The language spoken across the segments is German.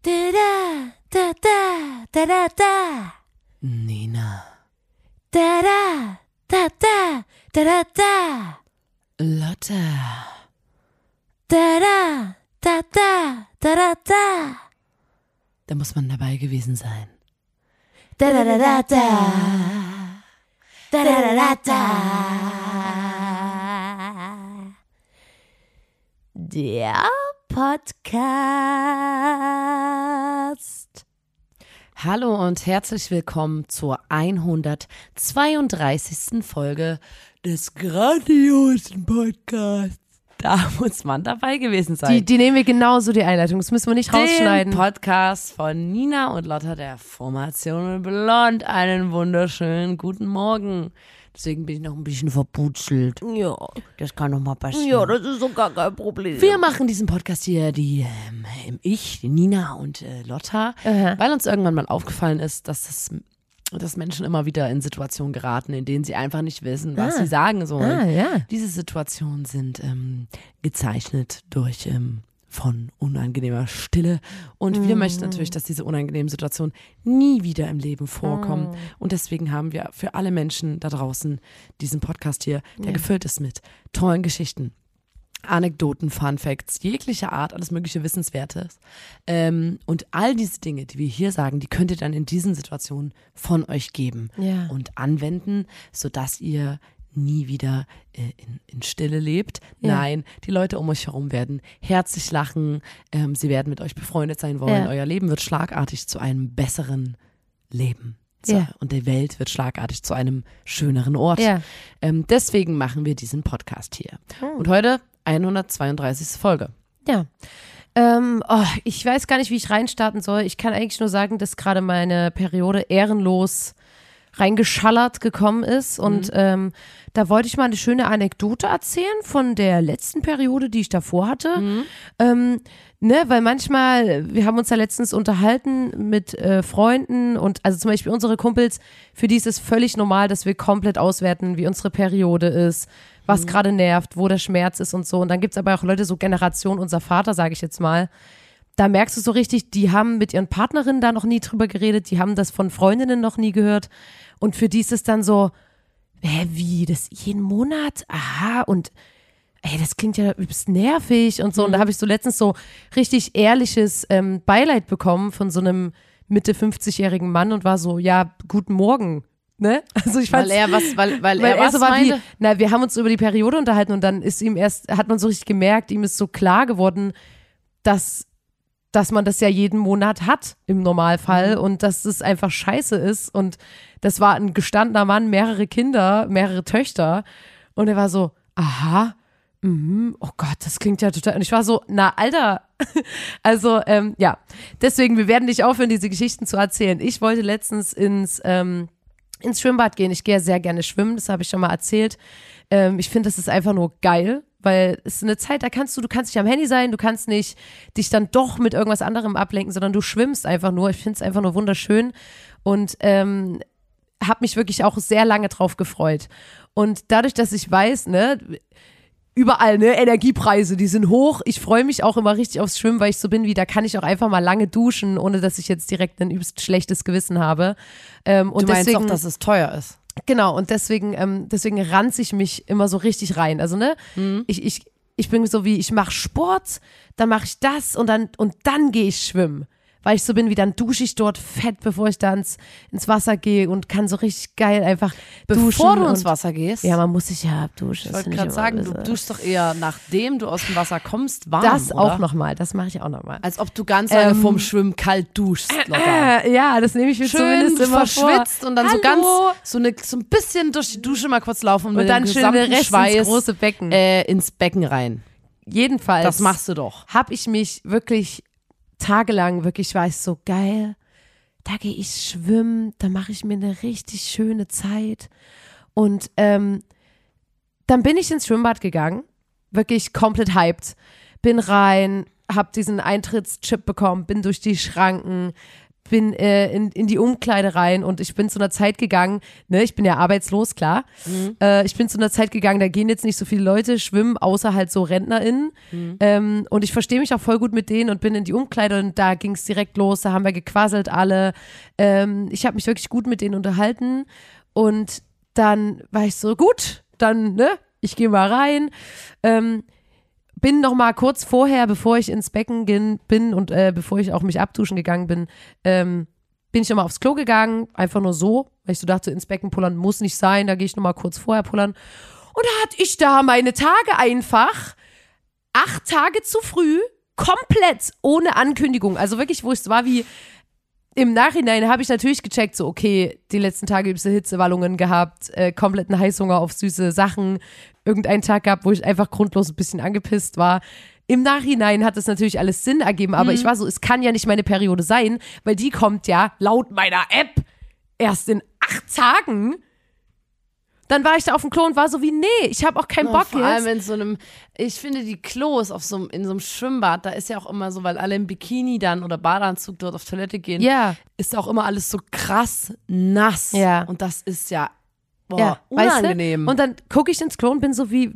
Da, da, da, da, da, da. Nina. Da, da, da, da, da, da, da. Lotte. Da, da, da, da, da, da, da. Da muss man dabei gewesen sein. Da, da, da, da, da. Da, da, da, da, da. Der? Podcast Hallo und herzlich willkommen zur 132. Folge des grandiosen Podcasts. Da muss man dabei gewesen sein. die, die nehmen wir genauso die Einleitung das müssen wir nicht rausschneiden Den Podcast von Nina und Lotta der Formation Blond. Einen wunderschönen guten Morgen. Deswegen bin ich noch ein bisschen verputzelt. ja Das kann noch mal passieren. ja das ist so gar kein Problem Wir machen diesen Podcast hier, die ähm, ich, die Nina und äh, Lotta, Aha. weil uns irgendwann mal aufgefallen ist, dass das dass Menschen immer wieder in Situationen geraten, in denen sie einfach nicht wissen, was Ah. sie sagen sollen. ah ja Diese Situationen sind ähm, gezeichnet durch ähm, von unangenehmer Stille. Und wir Mm. möchten natürlich, dass diese unangenehmen Situationen nie wieder im Leben vorkommen. Mm. Und deswegen haben wir für alle Menschen da draußen diesen Podcast hier, der gefüllt ist mit tollen Geschichten. Anekdoten, Fun Facts, jeglicher Art, alles mögliche Wissenswertes. Ähm, und all diese Dinge, die wir hier sagen, die könnt ihr dann in diesen Situationen von euch geben Ja. und anwenden, sodass ihr nie wieder äh, in, in Stille lebt. Ja. Nein, die Leute um euch herum werden herzlich lachen, ähm, sie werden mit euch befreundet sein wollen. Ja. Euer Leben wird schlagartig zu einem besseren Leben. So, Ja. Und die Welt wird schlagartig zu einem schöneren Ort. Ja. Ähm, deswegen machen wir diesen Podcast hier. Hm. Und heute 132. Folge. Ja. Ähm, oh, ich weiß gar nicht, wie ich reinstarten soll. Ich kann eigentlich nur sagen, dass gerade meine Periode ehrenlos reingeschallert gekommen ist. Und ähm, da wollte ich mal eine schöne Anekdote erzählen von der letzten Periode, die ich davor hatte. Ähm, ne, weil manchmal, wir haben uns ja letztens unterhalten mit äh, Freunden und also zum Beispiel unsere Kumpels, für die ist es völlig normal, dass wir komplett auswerten, wie unsere Periode ist, was gerade nervt, wo der Schmerz ist und so. Und dann gibt's aber auch Leute, so Generation unser Vater, sage ich jetzt mal, da merkst du so richtig, die haben mit ihren Partnerinnen da noch nie drüber geredet, die haben das von Freundinnen noch nie gehört. Und für die ist es dann so, hä, wie, das jeden Monat? Aha, und ey, das klingt ja übelst nervig und so. Und da habe ich so letztens so richtig ehrliches ähm, Beileid bekommen von so einem Mitte 50-jährigen Mann und war so, ja, guten Morgen. Ne? Also ich fand Weil er was, weil, weil, weil er was so war wie, na, wir haben uns über die Periode unterhalten und dann ist ihm erst, hat man so richtig gemerkt, ihm ist so klar geworden, dass, dass man das ja jeden Monat hat im Normalfall Mhm. und dass es einfach scheiße ist. Und das war ein gestandener Mann, mehrere Kinder, mehrere Töchter. Und er war so, aha, mhm, oh Gott, das klingt ja total. Und ich war so, na, Alter. Also, ähm, ja. Deswegen, wir werden nicht aufhören, diese Geschichten zu erzählen. Ich wollte letztens ins, ähm, ins Schwimmbad gehen. Ich gehe ja sehr gerne schwimmen, das habe ich schon mal erzählt. Ähm, ich finde, das ist einfach nur geil, weil es ist eine Zeit, da kannst du, du kannst nicht am Handy sein, du kannst nicht dich dann doch mit irgendwas anderem ablenken, sondern du schwimmst einfach nur. Ich finde es einfach nur wunderschön und ähm, habe mich wirklich auch sehr lange drauf gefreut. Und dadurch, dass ich weiß, ne, überall, ne, Energiepreise, die sind hoch. Ich freue mich auch immer richtig aufs Schwimmen, weil ich so bin wie, da kann ich auch einfach mal lange duschen, ohne dass ich jetzt direkt ein übelst schlechtes Gewissen habe. Ähm, und Du meinst deswegen, auch, dass es teuer ist. Genau, und deswegen, ähm, deswegen ranze ich mich immer so richtig rein. Also, ne, ich, ich, ich bin so wie, ich mache Sport, dann mache ich das und dann, und dann gehe ich schwimmen. Weil ich so bin, wie dann dusche ich dort fett, bevor ich dann ins, ins Wasser gehe und kann so richtig geil einfach duschen. Bevor du ins Wasser gehst. Ja, man muss sich ja abduschen. ich wollte gerade sagen, du duschst doch eher, nachdem du aus dem Wasser kommst, warm, Das oder? auch nochmal, das mache ich auch nochmal. Als ob du ganz lange Ähm, vorm Schwimmen kalt duschst, Lotta. Äh, ja, das nehme ich mir Schön zumindest immer vor. verschwitzt und dann so Hallo. ganz, so, eine, so ein bisschen durch die Dusche mal kurz laufen und, Und mit dann schön den Rest Schweiß ins große Becken. Äh, ins Becken rein. Jedenfalls. Das machst du doch. habe ich mich wirklich tagelang wirklich weiß so geil. Da gehe ich schwimmen, da mache ich mir eine richtig schöne Zeit und ähm, dann bin ich ins Schwimmbad gegangen, wirklich komplett hyped. Bin rein, hab diesen Eintrittschip bekommen, bin durch die Schranken, bin äh, in, in die Umkleide rein und ich bin zu einer Zeit gegangen, ne, ich bin ja arbeitslos, klar. Mhm. Äh, ich bin zu einer Zeit gegangen, da gehen jetzt nicht so viele Leute schwimmen, außer halt so RentnerInnen. Mhm. Ähm, und ich verstehe mich auch voll gut mit denen und bin in die Umkleide und da ging es direkt los, da haben wir gequasselt alle. Ähm, ich habe mich wirklich gut mit denen unterhalten und dann war ich so, gut, dann, ne, ich gehe mal rein. Ähm, bin noch mal kurz vorher, bevor ich ins Becken bin und äh, bevor ich auch mich abduschen gegangen bin, ähm, bin ich noch mal aufs Klo gegangen, einfach nur so, weil ich so dachte, ins Becken pullern muss nicht sein, da gehe ich noch mal kurz vorher pullern. Und da hatte ich da meine Tage einfach acht Tage zu früh, komplett ohne Ankündigung. Also wirklich, wo es war wie im Nachhinein habe ich natürlich gecheckt, so okay, die letzten Tage übelste Hitzewallungen gehabt, äh, kompletten Heißhunger auf süße Sachen, irgendeinen Tag gehabt, wo ich einfach grundlos ein bisschen angepisst war. Im Nachhinein hat es natürlich alles Sinn ergeben, aber ich war so, es kann ja nicht meine Periode sein, weil die kommt ja laut meiner App erst in acht Tagen. Dann war ich da auf dem Klo und war so wie, nee, ich habe auch keinen Oh, Bock vor allem jetzt. in so einem, ich finde die Klos auf so einem, in so einem Schwimmbad, da ist ja auch immer so, weil alle im Bikini dann oder Badeanzug dort auf Toilette gehen, Ja, ist auch immer alles so krass nass. Ja. Und das ist ja, boah, ja, weißt du? unangenehm. Und dann gucke ich ins Klo und bin so wie,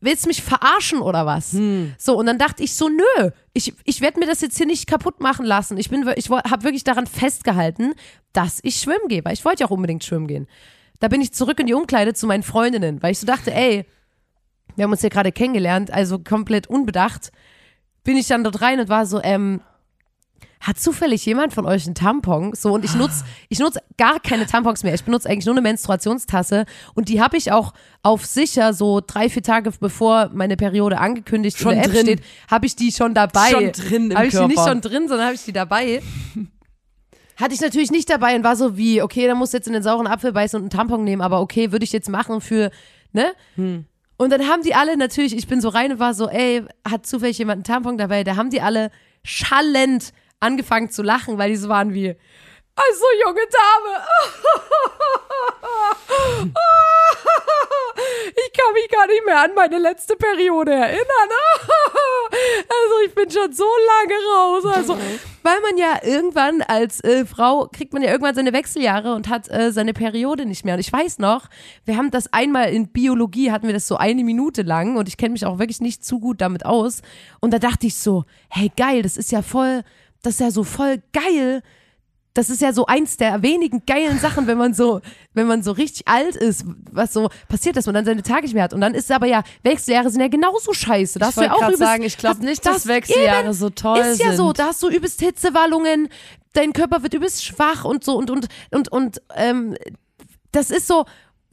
willst du mich verarschen oder was? Hm. So, und dann dachte ich so, nö, ich, ich werde mir das jetzt hier nicht kaputt machen lassen. Ich bin, ich habe wirklich daran festgehalten, dass ich schwimmen gehe, weil ich wollte ja auch unbedingt schwimmen gehen. Da bin ich zurück in die Umkleide zu meinen Freundinnen, weil ich so dachte, ey, wir haben uns hier gerade kennengelernt, also komplett unbedacht, bin ich dann dort rein und war so, ähm, hat zufällig jemand von euch einen Tampon? So, und ich nutze ich nutz gar keine Tampons mehr. Ich benutze eigentlich nur eine Menstruationstasse. Und die habe ich auch auf sicher, so drei, vier Tage bevor meine Periode angekündigt Schon in der App drin. steht, habe ich die schon dabei. Schon drin im Habe ich die nicht Körper. schon drin, sondern habe ich die dabei. Hatte ich natürlich nicht dabei und war so wie, okay, da musst du jetzt in den sauren Apfel beißen und einen Tampon nehmen, aber okay, würde ich jetzt machen für, ne? Und dann haben die alle natürlich, ich bin so rein und war so, ey, hat zufällig jemand einen Tampon dabei? Da haben die alle schallend angefangen zu lachen, weil die so waren wie, also junge Dame, ich kann mich gar nicht mehr an meine letzte Periode erinnern. Also ich bin schon so lange raus. Also, weil man ja irgendwann als äh, Frau kriegt man ja irgendwann seine Wechseljahre und hat äh, seine Periode nicht mehr. Und ich weiß noch, wir haben das einmal in Biologie, hatten wir das so eine Minute lang und ich kenne mich auch wirklich nicht zu gut damit aus. Und da dachte ich so, hey geil, das ist ja voll, das ist ja so voll geil, das ist ja so eins der wenigen geilen Sachen, wenn man so, wenn man so richtig alt ist, was so passiert, dass man dann seine Tage nicht mehr hat. Und dann ist es aber ja, Wechseljahre sind ja genauso scheiße. Da ich ja wollte auch gerade sagen, ich glaube das- nicht, das dass Wechseljahre eben so toll Ist ja sind. so, da hast du übelst Hitzewallungen, dein Körper wird übelst schwach und so und, und, und, und, ähm, das ist so,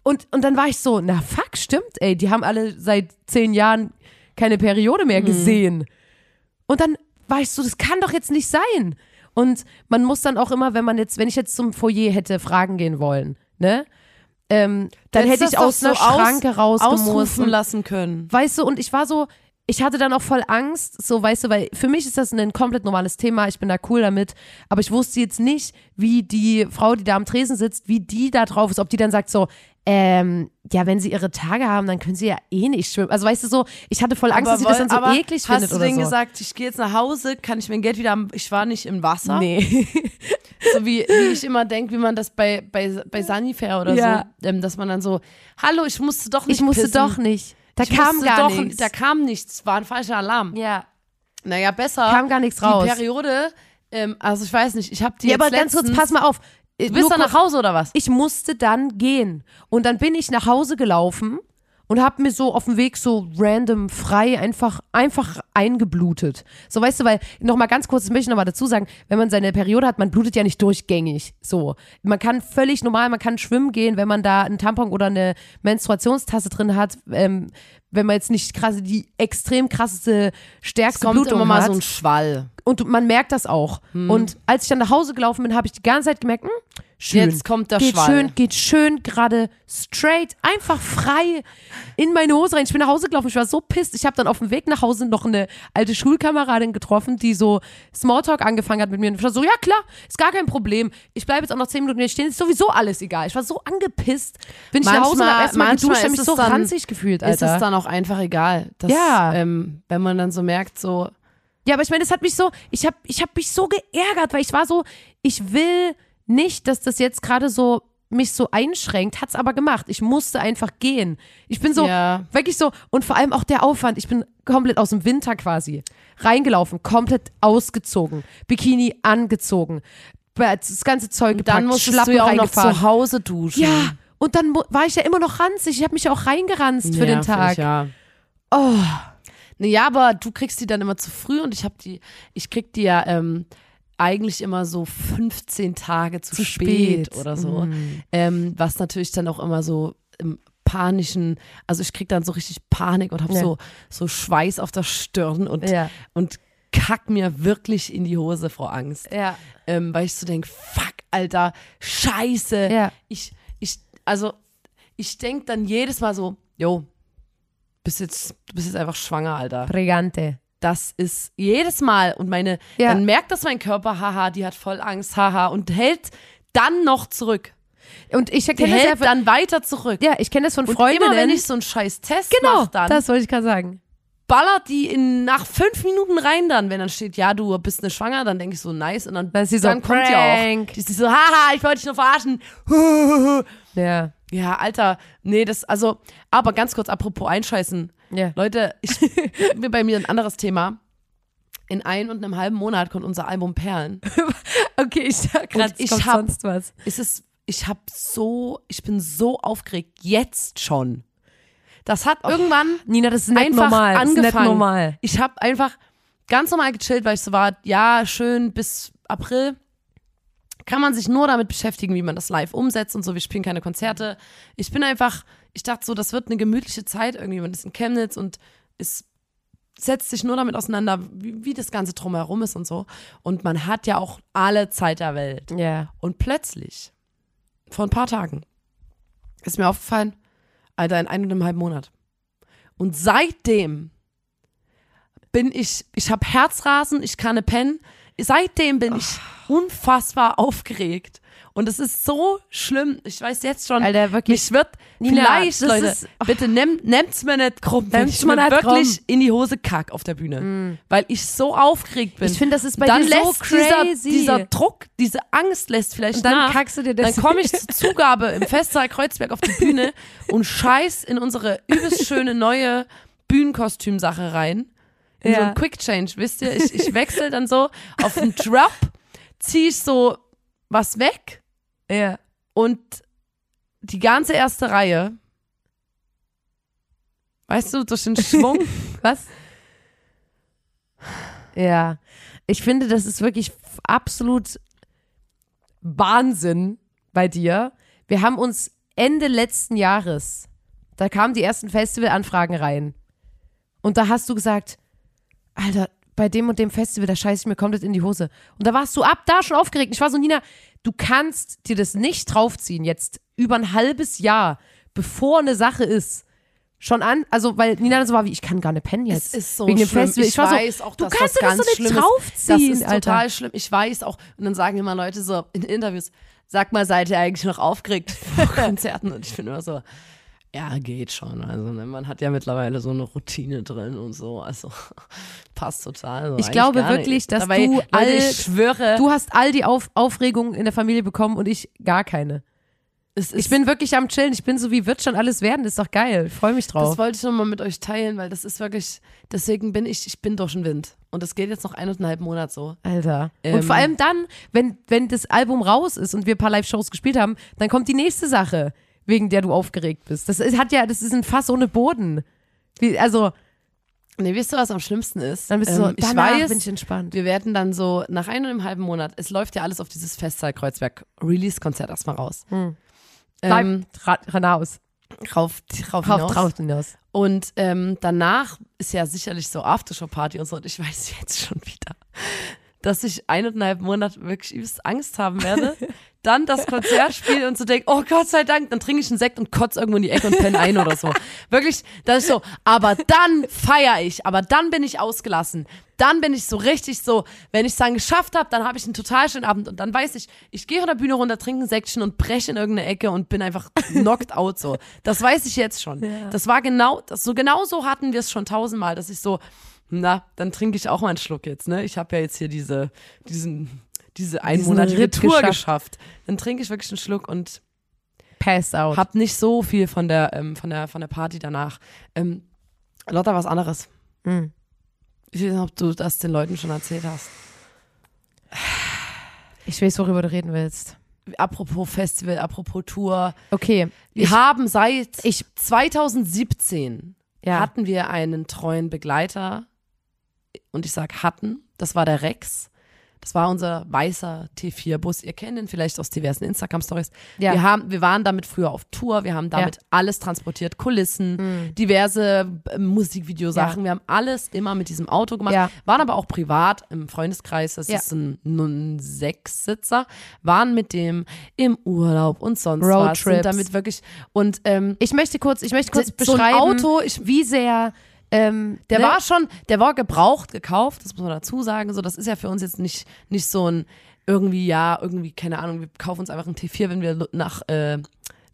und, und dann war ich so, na fuck, stimmt, ey, die haben alle seit zehn Jahren keine Periode Mhm. mehr gesehen. Und dann war ich so, das kann doch jetzt nicht sein. Und man muss dann auch immer, wenn man jetzt, wenn ich jetzt zum Foyer hätte fragen gehen wollen, ne? Ähm, dann hätte ich aus einer so Schranke rausgemusst. ausrufen lassen können. Weißt du, und ich war so, ich hatte dann auch voll Angst, so, weißt du, weil für mich ist das ein komplett normales Thema, ich bin da cool damit, aber ich wusste jetzt nicht, wie die Frau, die da am Tresen sitzt, wie die da drauf ist, ob die dann sagt so, ähm, ja, wenn sie ihre Tage haben, dann können sie ja eh nicht schwimmen. Also weißt du so, ich hatte voll Angst, dass sie das dann so aber eklig hast findet du oder denen so. gesagt, ich gehe jetzt nach Hause, kann ich mein Geld wieder, am, ich war nicht im Wasser. Nee. So wie, wie ich immer denke, wie man das bei, bei, bei Sanifair oder Ja. so, ähm, dass man dann so, hallo, ich musste doch nicht Ich musste pissen. doch nicht. Da Ich kam gar doch, nichts. Da kam nichts, war ein falscher Alarm. ja. Naja, besser. Kam gar nichts raus. Die Periode, ähm, also ich weiß nicht, ich habe die Ja, aber ganz kurz, pass mal auf. Du bist dann nach Hause oder was? ich musste dann gehen. Und dann bin ich nach Hause gelaufen und habe mir so auf dem Weg so random frei einfach, einfach eingeblutet. So, weißt du, weil, nochmal ganz kurz, das möchte ich nochmal dazu sagen, wenn man seine Periode hat, man blutet ja nicht durchgängig. So. Man kann völlig normal, man kann schwimmen gehen, wenn man da einen Tampon oder eine Menstruationstasse drin hat, ähm, wenn man jetzt nicht krasse, die extrem krasseste, stärkste Kommt Blutung immer mal hat. so ein Schwall. Und man merkt das auch. Und als ich dann nach Hause gelaufen bin, habe ich die ganze Zeit gemerkt, hm, schön. Jetzt kommt der geht Schwall. schön, geht schön gerade straight, einfach frei in meine Hose rein. Ich bin nach Hause gelaufen, ich war so pisst. Ich habe dann auf dem Weg nach Hause noch eine alte Schulkameradin getroffen, die so Smalltalk angefangen hat mit mir. Und ich war so, ja klar, ist gar kein Problem. Ich bleibe jetzt auch noch zehn Minuten hier stehen, ist sowieso alles egal. Ich war so angepisst. Bin ich nach Hause und Manchmal- hab erstmal manchmal geduscht, hab ist mich so dann- ranzig gefühlt, Ist Alter. es dann auch einfach egal. Dass, Ja. Ähm, wenn man dann so merkt, so, Ja, aber ich meine, das hat mich so, ich habe ich hab mich so geärgert, weil ich war so, ich will nicht, dass das jetzt gerade so mich so einschränkt, hat's aber gemacht. Ich musste einfach gehen. Ich bin so, Ja. wirklich so, und vor allem auch der Aufwand. Ich bin komplett aus dem Winter quasi reingelaufen, komplett ausgezogen, Bikini angezogen, das ganze Zeug Und gepackt, dann musstest Schlappen du ja auch noch zu Hause duschen. Ja, und dann war ich ja immer noch ranzig. Ich habe mich ja auch reingeranzt für den Tag. Ja. Oh, Naja, aber du kriegst die dann immer zu früh und ich habe die, ich krieg die ja ähm, eigentlich immer so 15 Tage zu, Zu spät, spät. oder so. Mm. Ähm, was natürlich dann auch immer so im panischen, also ich krieg dann so richtig Panik und habe Ja. so, so Schweiß auf der Stirn und, ja, und kack mir wirklich in die Hose vor Angst. ja, Ähm, weil ich so denk, fuck, Alter, scheiße. ja. Ich, ich, also, ich denk dann jedes Mal so, jo, bist jetzt, du bist jetzt einfach schwanger, Alter. Pregante. Das ist jedes Mal und meine, Ja. dann merkt das mein Körper, haha, die hat voll Angst, haha, und hält dann noch zurück. Und ich erkenne das ja, hält dann weiter zurück. ja, ich kenne das von und Freundinnen. immer wenn ich so einen scheiß Test genau, mach, dann das wollte ich gerade sagen. ballert die in, nach fünf Minuten rein dann, wenn dann steht, ja, du bist eine Schwanger, dann denke ich so, nice, und dann, Dann ist sie so, dann kommt die auch. Die ist so, haha, ich wollte dich nur verarschen. Ja, Ja, Alter, nee, das, also, aber ganz kurz, apropos einscheißen. Ja. Leute, ich, wir bei mir ein anderes Thema. In ein und einem halben Monat kommt unser Album Perlen. Okay, ich sag grad, gerade, es ich kommt hab, sonst was. Es ist, ich hab so, ich bin so aufgeregt, jetzt schon. Das hat irgendwann Nina, das ist nicht einfach normal. Das ist nicht angefangen. normal. Ich habe einfach ganz normal gechillt, weil ich so war, ja, schön bis April kann man sich nur damit beschäftigen, wie man das live umsetzt und so. Wir spielen keine Konzerte. Ich bin einfach, ich dachte so, das wird eine gemütliche Zeit irgendwie. Man ist in Chemnitz und es setzt sich nur damit auseinander, wie, wie das Ganze drumherum ist und so. Und man hat ja auch alle Zeit der Welt. Ja. Und plötzlich, vor ein paar Tagen, ist mir aufgefallen, Alter, in einem und einem halben Monat. Und seitdem bin ich, ich habe Herzrasen, ich kann ne pennen. Seitdem bin ich unfassbar aufgeregt. Und es ist so schlimm. Ich weiß jetzt schon, Alter, wirklich. mich wird Nina, vielleicht, Leute, ist- bitte nemm, nehmt's mir nicht krumm, Nehmt's mir nicht wirklich krumm. in die Hose kack auf der Bühne. Weil ich so aufgeregt bin. Ich finde, das ist bei dann dir so lässt dieser, crazy. dieser Druck, diese Angst lässt vielleicht Und dann nach. kackst du dir Dann das. komme ich zur Zugabe im Festsaal Kreuzberg auf die Bühne und scheiß in unsere übelst schöne neue Bühnenkostümsache rein. In so Ja. einen Quick Change, wisst ihr? Ich, ich wechsle dann so auf einen Drop, ziehe ich so was weg Ja. und die ganze erste Reihe, weißt du, durch den Schwung, Was? Ja. Ich finde, das ist wirklich absolut Wahnsinn bei dir. Wir haben uns Ende letzten Jahres, da kamen die ersten Festivalanfragen rein. Und da hast du gesagt, Alter, bei dem und dem Festival, da scheiße ich mir komplett in die Hose. Und da warst du ab da schon aufgeregt. Ich war so, Nina, du kannst dir das nicht draufziehen, jetzt über ein halbes Jahr, bevor eine Sache ist. Schon an, also weil Nina so war wie, ich kann gar nicht pennen jetzt. Es ist so wegen dem schlimm. Festival. Ich, Ich, war weiß so, auch, du kannst das dir das ganz so nicht schlimm ist. draufziehen, Das ist Alter. total schlimm. Ich weiß auch. Und dann sagen immer Leute so in Interviews, sag mal, seid ihr eigentlich noch aufgeregt vor Konzerten? Und ich bin immer so, ja, geht schon. Also ne, man hat ja mittlerweile so eine Routine drin und so. Also passt total. Also, Ich eigentlich glaube wirklich, nicht. dass Dabei, du all- ich schwöre, Du hast all die Auf Aufregungen in der Familie bekommen und ich gar keine. Ich bin wirklich am Chillen. Ich bin so, wie wird schon alles werden? Das ist doch geil. Ich freue mich drauf. Das wollte ich nochmal mit euch teilen, weil das ist wirklich, deswegen bin ich, ich bin durch den Wind. Und das geht jetzt noch eineinhalb Monate so. Alter. Ähm, und vor allem dann, wenn, wenn das Album raus ist und wir ein paar Live-Shows gespielt haben, dann kommt die nächste Sache, wegen der du aufgeregt bist. Das ist, hat ja, das ist ein Fass ohne Boden. Wie, also, Nee, wisst ihr, was am schlimmsten ist? dann bist du so, Ähm, ich danach weiß, bin ich entspannt. wir werden dann so nach einem halben Monat, es läuft ja alles auf dieses Festsaal Kreuzberg Release-Konzert erstmal raus. Hm. Ähm, Ra raus. rauf, rauf, Rauf, hinaus. drauf hinaus. Und ähm, danach ist ja sicherlich so Aftershow-Party und so. Und ich weiß jetzt schon wieder, dass ich eineinhalb Monate wirklich übelst Angst haben werde. Dann das Konzert spiele und so denke, oh Gott sei Dank, dann trinke ich einen Sekt und kotze irgendwo in die Ecke und penne ein oder so. Wirklich, das ist so. Aber dann feiere ich, aber dann bin ich ausgelassen. Dann bin ich so richtig so, wenn ich es dann geschafft habe, dann habe ich einen total schönen Abend und dann weiß ich, ich gehe von der Bühne runter, trinke ein Säckchen und breche in irgendeine Ecke und bin einfach knocked out so. Das weiß ich jetzt schon. Das war genau, das, so genau so hatten wir es schon tausendmal, dass ich so Na, dann trinke ich auch mal einen Schluck jetzt, ne? Ich habe ja jetzt hier diese, diesen, diese einmonatige Tour geschafft. geschafft. Dann trinke ich wirklich einen Schluck und Passed out. hab nicht so viel von der, ähm, von der, von der Party danach. Ähm, Lotta, was anderes. Mhm. Ich weiß nicht, ob du das den Leuten schon erzählt hast. Ich weiß, worüber du reden willst. Apropos Festival, apropos Tour. Okay. Wir Ich- haben seit ich- 2017 Ja. hatten wir einen treuen Begleiter. Und ich sag hatten. Das war der Rex. Das war unser weißer T4-Bus. Ihr kennt ihn vielleicht aus diversen Instagram-Stories. Ja. Wir, haben, wir waren damit früher auf Tour. Wir haben damit alles transportiert. Kulissen, diverse äh, Musikvideosachen. Wir haben alles immer mit diesem Auto gemacht. Ja. Waren aber auch privat im Freundeskreis. Das Ja. ist ein, ein Sechssitzer. Waren mit dem im Urlaub und sonst was. Roadtrips. Sind damit wirklich. Und ähm, Ich möchte kurz, ich möchte kurz so beschreiben, ein Auto, ich, wie sehr ähm, der ne? war schon, der war gebraucht, gekauft, das muss man dazu sagen. So, das ist ja für uns jetzt nicht, nicht so ein irgendwie, ja, irgendwie, keine Ahnung, wir kaufen uns einfach ein T4, wenn wir nach äh,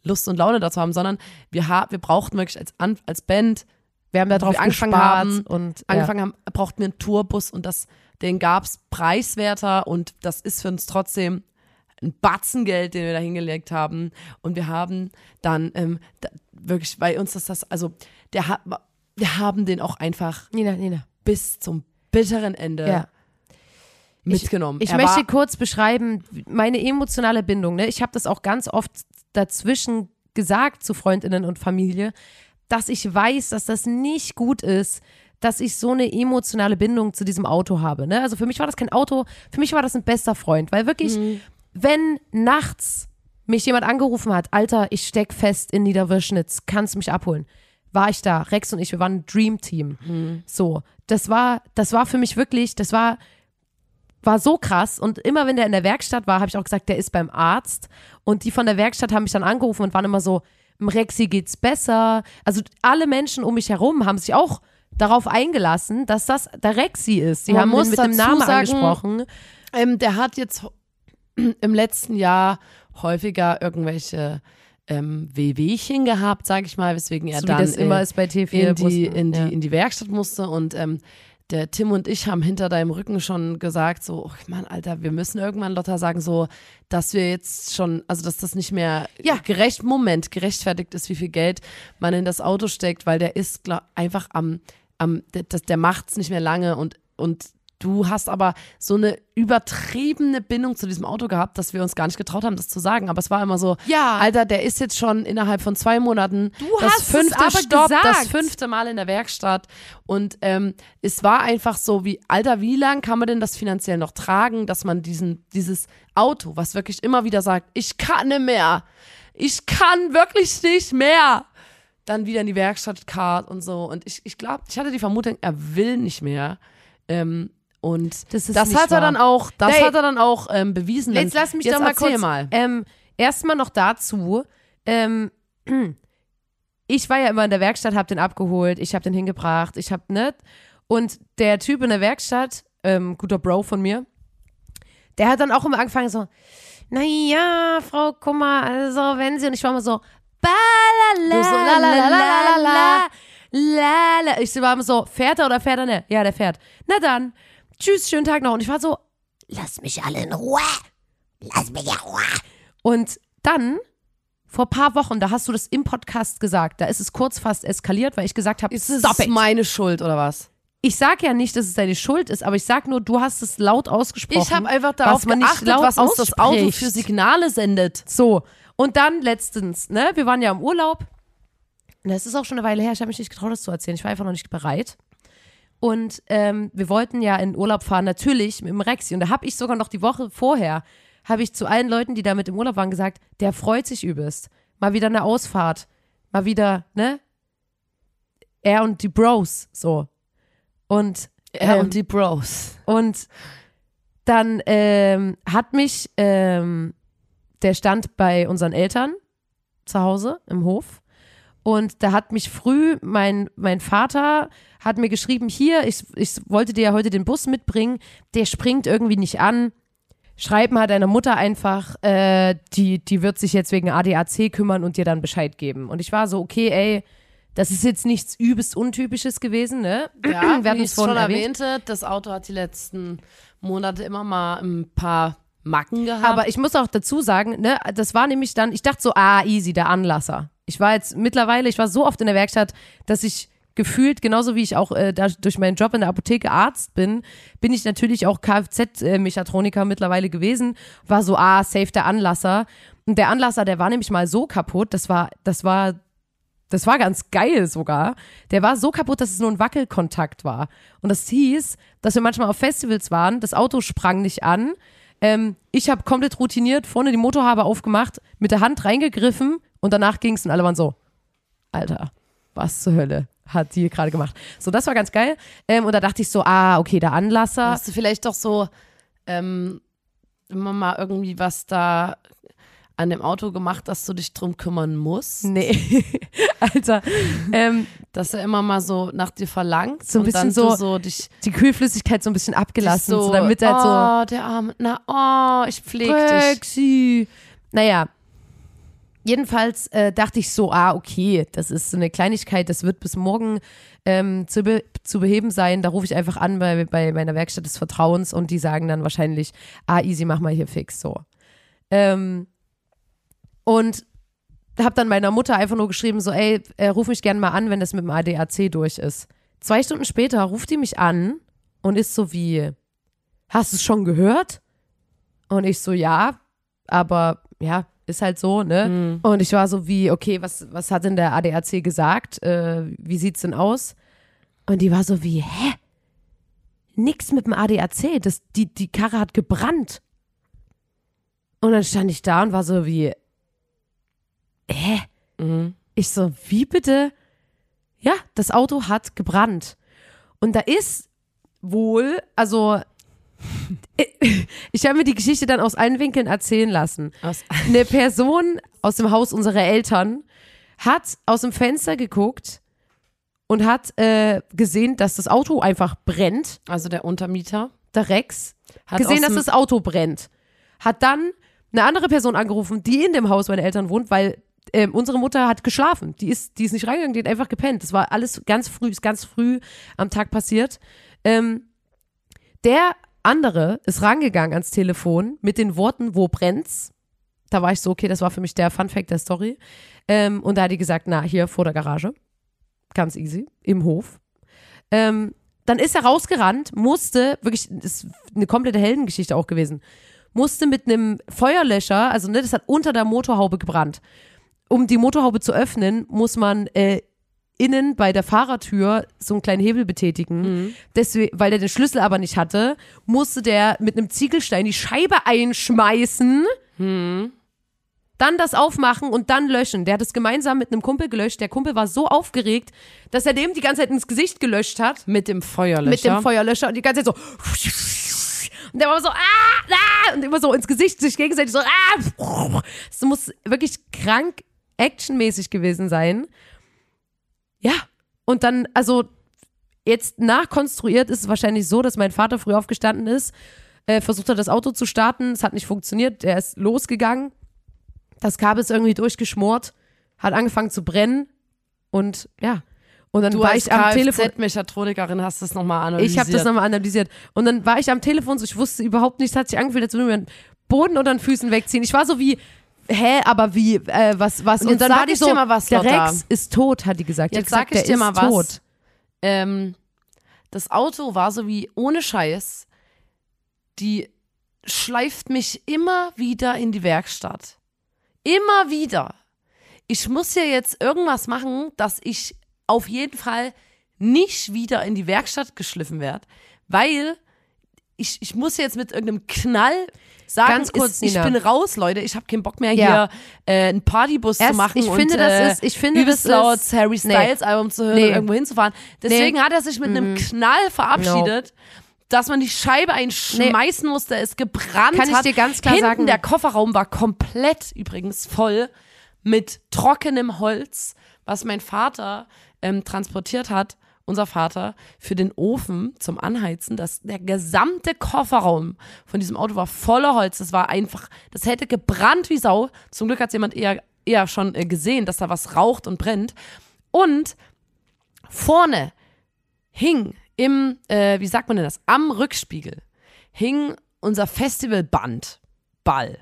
Lust und Laune dazu haben, sondern wir, ha wir brauchten wirklich als, An als Band, wir haben da drauf angefangen haben, und angefangen haben, brauchten wir einen Tourbus und das, den gab's preiswerter und das ist für uns trotzdem ein Batzen Geld, den wir da hingelegt haben. Und wir haben dann ähm, da, wirklich, bei uns ist das, also der hat, wir haben den auch einfach. Nina, Nina. bis zum bitteren Ende Ja. mitgenommen. Ich Er möchte kurz beschreiben, meine emotionale Bindung. Ne? Ich habe das auch ganz oft dazwischen gesagt zu Freundinnen und Familie, dass ich weiß, dass das nicht gut ist, dass ich so eine emotionale Bindung zu diesem Auto habe. Ne? Also für mich war das kein Auto, für mich war das ein bester Freund, weil wirklich, Mhm. wenn nachts mich jemand angerufen hat, Alter, ich steck fest in Niederwürschnitz, kannst du mich abholen? War ich da, Rex und ich, wir waren ein Dream Team. Mhm. So, das war, das war für mich wirklich, das war war so krass und immer wenn der in der Werkstatt war, habe ich auch gesagt, der ist beim Arzt und die von der Werkstatt haben mich dann angerufen und waren immer so, "Im Rexi geht's besser. Also alle Menschen um mich herum haben sich auch darauf eingelassen, dass das der Rexi ist. Sie Man haben ihn mit dem Namen sagen, angesprochen. ähm, der hat jetzt im letzten Jahr häufiger irgendwelche ähm, Wehwehchen gehabt, sage ich mal, weswegen er So dann äh, ist bei T4 in, die, in, die, ja. in die Werkstatt musste und ähm, der Tim und ich haben hinter deinem Rücken schon gesagt, so, oh Mann, Alter, wir müssen irgendwann Lotta sagen, so, dass wir jetzt schon, also dass das nicht mehr Ja. gerecht, Moment, gerechtfertigt ist, wie viel Geld man in das Auto steckt, weil der ist glaub, einfach am, am der, der macht's nicht mehr lange und, und du hast aber so eine übertriebene Bindung zu diesem Auto gehabt, dass wir uns gar nicht getraut haben, das zu sagen. Aber es war immer so, Ja. Alter, der ist jetzt schon innerhalb von zwei Monaten Du das fünfte aber Stopp, das gesagt. fünfte Mal in der Werkstatt. Und ähm, es war einfach so wie, Alter, wie lang kann man denn das finanziell noch tragen, dass man diesen, dieses Auto, was wirklich immer wieder sagt, ich kann nicht mehr, ich kann wirklich nicht mehr, dann wieder in die Werkstatt kart und so. Und ich, ich glaube, ich hatte die Vermutung, er will nicht mehr. Ähm, und Das das hat er wahr. dann auch, das Nee. hat er dann auch ähm, bewiesen. Jetzt lass mich jetzt doch mal kurz. mal. Ähm, Erstmal noch dazu. Ähm, ich war ja immer in der Werkstatt, hab den abgeholt, ich hab den hingebracht, ich hab ne und der Typ in der Werkstatt, ähm, guter Bro von mir, der hat dann auch immer angefangen so, naja, Frau Kummer, also wenn Sie und ich war immer so, ba la Du so, la, la. la la. Ich war immer so, fährt er oder fährt er nicht? Ja, der fährt. Na dann, tschüss, schönen Tag noch. Und ich war so, lass mich alle in Ruhe. Lass mich in Ruhe. Und dann, vor paar Wochen, da hast du das im Podcast gesagt, da ist es kurz fast eskaliert, weil ich gesagt habe, Ist es it. meine Schuld oder was? Ich sag ja nicht, dass es deine Schuld ist, aber ich sag nur, du hast es laut ausgesprochen. Ich habe einfach darauf was man nicht geachtet, laut was uns das Auto für Signale sendet. So, und dann letztens, ne, wir waren ja im Urlaub. Das ist auch schon eine Weile her, ich habe mich nicht getraut, das zu erzählen. Ich war einfach noch nicht bereit. Und ähm, wir wollten ja in Urlaub fahren, natürlich mit dem Rexi. Und da habe ich sogar noch die Woche vorher, habe ich zu allen Leuten, die da mit im Urlaub waren, gesagt, der freut sich übelst. Mal wieder eine Ausfahrt. Mal wieder, ne? Er und die Bros, so. Und Er ähm, und die Bros. und dann ähm, hat mich, ähm, der stand bei unseren Eltern zu Hause im Hof. Und da hat mich früh mein, mein Vater hat mir geschrieben, hier, ich, ich wollte dir ja heute den Bus mitbringen, der springt irgendwie nicht an. Schreib mal deiner Mutter einfach, äh, die, die wird sich jetzt wegen ADAC kümmern und dir dann Bescheid geben. Und ich war so, okay, ey, Das ist jetzt nichts übelst Untypisches gewesen, ne? Ja, wir wie es ich schon erwähnt. erwähnte, das Auto hat die letzten Monate immer mal ein paar Macken gehabt. Aber ich muss auch dazu sagen, ne, das war nämlich dann, ich dachte so, ah, easy, der Anlasser. Ich war jetzt mittlerweile, ich war so oft in der Werkstatt, dass ich gefühlt, genauso wie ich auch äh, da, durch meinen Job in der Apotheke Arzt bin, bin ich natürlich auch Kfz-Mechatroniker mittlerweile gewesen. War so, ah, safe der Anlasser. Und der Anlasser, der war nämlich mal so kaputt, das war, das war das war ganz geil sogar. Der war so kaputt, dass es nur ein Wackelkontakt war. Und das hieß, dass wir manchmal auf Festivals waren, das Auto sprang nicht an. Ähm, ich habe komplett routiniert vorne die Motorhaube aufgemacht, mit der Hand reingegriffen und danach ging es und alle waren so, Alter, was zur Hölle hat die hier gerade gemacht? So, das war ganz geil. Ähm, und da dachte ich so, ah, okay, der Anlasser. Hast du vielleicht doch so ähm, immer mal irgendwie was da an dem Auto gemacht, dass du dich drum kümmern musst? Nee, Alter. Ähm, Dass er immer mal so nach dir verlangt So ein bisschen so- so die Kühlflüssigkeit so ein bisschen abgelassen, so, so, damit er halt so oh, der Arme, na, oh, ich pflege dich. Sexy. Naja, jedenfalls äh, dachte ich so, ah, okay, das ist so eine Kleinigkeit, das wird bis morgen ähm, zu, be zu beheben sein. Da rufe ich einfach an bei, bei meiner Werkstatt des Vertrauens und die sagen dann wahrscheinlich, ah, easy, mach mal hier fix, so. Ähm, und habe dann meiner Mutter einfach nur geschrieben, so, ey, äh, ruf mich gerne mal an, wenn das mit dem ADAC durch ist. Zwei Stunden später ruft die mich an und ist so wie, hast du es schon gehört? Und ich so, ja, aber ja, ist halt so, ne? Und ich war so wie, okay, was, was hat denn der ADAC gesagt? Äh, wie sieht's denn aus? Und die war so wie, hä? Nix mit dem ADAC, das, die, die Karre hat gebrannt. Und dann stand ich da und war so wie, hä? Ich so, wie bitte? Ja, das Auto hat gebrannt. Und da ist wohl, also ich habe mir die Geschichte dann aus allen Winkeln erzählen lassen. Aus- Eine Person aus dem Haus unserer Eltern hat aus dem Fenster geguckt und hat äh, gesehen, dass das Auto einfach brennt. Also der Untermieter Der Rex hat gesehen, dass das Auto brennt. Hat dann eine andere Person angerufen, die in dem Haus meiner Eltern wohnt, weil ähm, unsere Mutter hat geschlafen. Die ist, die ist nicht reingegangen, die hat einfach gepennt. Das war alles ganz früh, ist ganz früh am Tag passiert. Ähm, der andere ist rangegangen ans Telefon mit den Worten, wo brennt's? Da war ich so, okay, das war für mich der Fun Fact der Story. Ähm, und da hat die gesagt, na, hier vor der Garage. Ganz easy, im Hof. Ähm, dann ist er rausgerannt, musste, wirklich, ist eine komplette Heldengeschichte auch gewesen, musste mit einem Feuerlöscher, also ne, das hat unter der Motorhaube gebrannt. Um die Motorhaube zu öffnen, muss man äh, innen bei der Fahrertür so einen kleinen Hebel betätigen. Deswegen, weil der den Schlüssel aber nicht hatte, musste der mit einem Ziegelstein die Scheibe einschmeißen, dann das aufmachen und dann löschen. Der hat es gemeinsam mit einem Kumpel gelöscht. Der Kumpel war so aufgeregt, dass er dem die ganze Zeit ins Gesicht gelöscht hat mit dem Feuerlöscher. mit dem Feuerlöscher und die ganze Zeit so. Und der war so, ah, ah, und immer so ins Gesicht sich gegenseitig so, ah. Es muss wirklich krank actionmäßig gewesen sein. Ja, und dann, also jetzt nachkonstruiert ist es wahrscheinlich so, dass mein Vater früh aufgestanden ist, äh, versucht hat, das Auto zu starten, es hat nicht funktioniert, er ist losgegangen, das Kabel ist irgendwie durchgeschmort, hat angefangen zu brennen und ja. Und dann Du war ich am Telefon. Kfz-Mechatronikerin hast das nochmal analysiert. Ich habe das nochmal analysiert. Und dann war ich am Telefon, so ich wusste überhaupt nicht, es hat sich angefühlt, als würde mir den Boden unter den Füßen wegziehen. Ich war so wie, hä, aber wie, äh, was, was? Und Und, dann sag ich so, dir mal was, der Lotta. Rex ist tot, hat die gesagt. Jetzt hat sag gesagt, ich dir mal was. tot. Ähm, das Auto war so wie ohne Scheiß. Die schleift mich immer wieder in die Werkstatt. Immer wieder. Ich muss ja jetzt irgendwas machen, dass ich auf jeden Fall nicht wieder in die Werkstatt geschliffen werde, weil ich, ich muss jetzt mit irgendeinem Knall sagen, Ganz kurz, ist, ich Nina. bin raus, Leute. Ich habe keinen Bock mehr Ja. hier äh, einen Partybus zu Erst- machen ich und finde, das äh, ist- ich finde, übelst laut ist- Harry Nee. Styles Album zu hören Nee. und irgendwo hinzufahren. Deswegen hat er sich mit einem Knall verabschiedet, dass man die Scheibe einschmeißen musste, es gebrannt Kann ich hat. dir ganz klar Hinten sagen- der Kofferraum war komplett übrigens voll mit trockenem Holz, was mein Vater ähm, transportiert hat, unser Vater, für den Ofen zum Anheizen. Das, der gesamte Kofferraum von diesem Auto war voller Holz. Das war einfach, das hätte gebrannt wie Sau. Zum Glück hat jemand eher, eher schon äh, gesehen, dass da was raucht und brennt. Und vorne hing im, äh, wie sagt man denn das, am Rückspiegel hing unser Festivalband, Ball.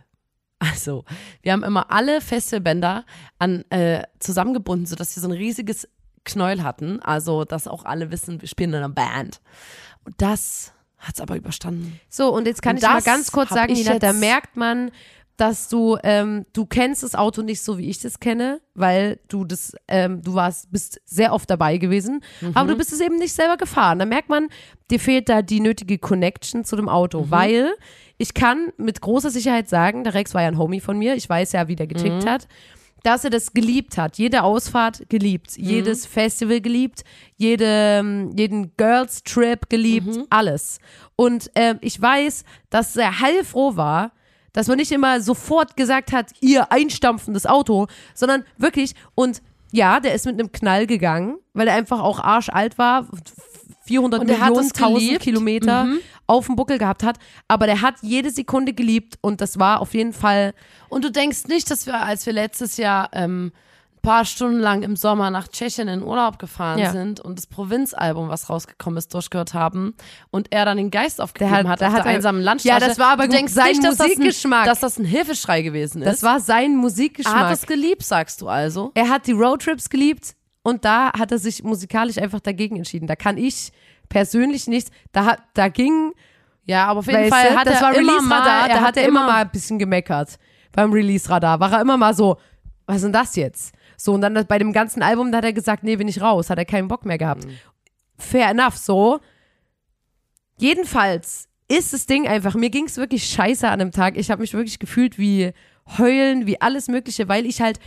Also, wir haben immer alle Festivalbänder an, äh, zusammengebunden, sodass wir so ein riesiges Knäuel hatten. Also, dass auch alle wissen, wir spielen in einer Band. Und das hat's aber überstanden. So, und jetzt kann Und ich mal ganz kurz sagen, Nina, da merkt man, dass du, ähm, du kennst das Auto nicht so, wie ich das kenne, weil du das, ähm, du warst, bist sehr oft dabei gewesen, aber du bist es eben nicht selber gefahren. Da merkt man, dir fehlt da die nötige Connection zu dem Auto, weil ich kann mit großer Sicherheit sagen, der Rex war ja ein Homie von mir, ich weiß ja, wie der getickt hat, dass er das geliebt hat. Jede Ausfahrt geliebt, jedes Festival geliebt, jede, ähm, jeden Girls Trip geliebt, alles. Und ähm, ich weiß, dass er heilfroh war, dass man nicht immer sofort gesagt hat, ihr einstampfendes Auto, sondern wirklich, und ja, der ist mit einem Knall gegangen, weil er einfach auch arschalt war, 400 Und Millionen, es 1000 geliebt. Kilometer auf dem Buckel gehabt hat, aber der hat jede Sekunde geliebt und das war auf jeden Fall Und du denkst nicht, dass wir, als wir letztes Jahr ähm, ein paar Stunden lang im Sommer nach Tschechien in Urlaub gefahren Ja. sind und das Provinzalbum, was rausgekommen ist, durchgehört haben und er dann den Geist aufgegeben Der hat- hat, der auf hat der er- einsamen Landstraße. Ja, das war aber du denkst sein nicht, dass das, ein, Musikgeschmack. dass das ein Hilfeschrei gewesen ist. Das war sein er Musikgeschmack. hat es geliebt, sagst du also. er hat die Roadtrips geliebt und da hat er sich musikalisch einfach dagegen entschieden. Da kann ich persönlich nichts. Da hat, da ging, Ja, aber auf jeden Fall du, hat das er war immer Release-Radar, mal, da hat er immer mal ein bisschen gemeckert. Beim Release-Radar war er immer mal so, was ist denn das jetzt? So, und dann bei dem ganzen Album, da hat er gesagt, nee, bin ich raus, hat er keinen Bock mehr gehabt. Fair enough, so. Jedenfalls ist das Ding einfach, mir ging es wirklich scheiße an dem Tag. Ich habe mich wirklich gefühlt wie heulen, wie alles Mögliche, weil ich halt,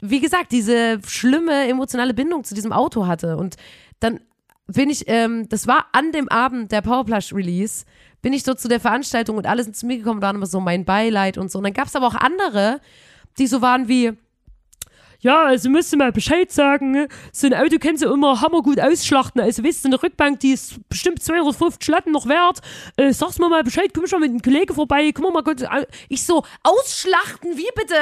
wie gesagt, diese schlimme emotionale Bindung zu diesem Auto hatte. Und dann bin ich, ähm, das war an dem Abend der Powerplush Release, bin ich so zu der Veranstaltung und alle sind zu mir gekommen, waren immer so mein Beileid und so. Und dann gab es aber auch andere, die so waren wie, ja, also müsst ihr mal Bescheid sagen, so ein Auto können sie immer hammergut ausschlachten. Also weißt du, eine Rückbank, die ist bestimmt 250 Schlatten noch wert. Äh, sag's mir mal Bescheid, komm schon mit einem Kollegen vorbei, komm mal kurz. au- Ich so, ausschlachten, wie bitte?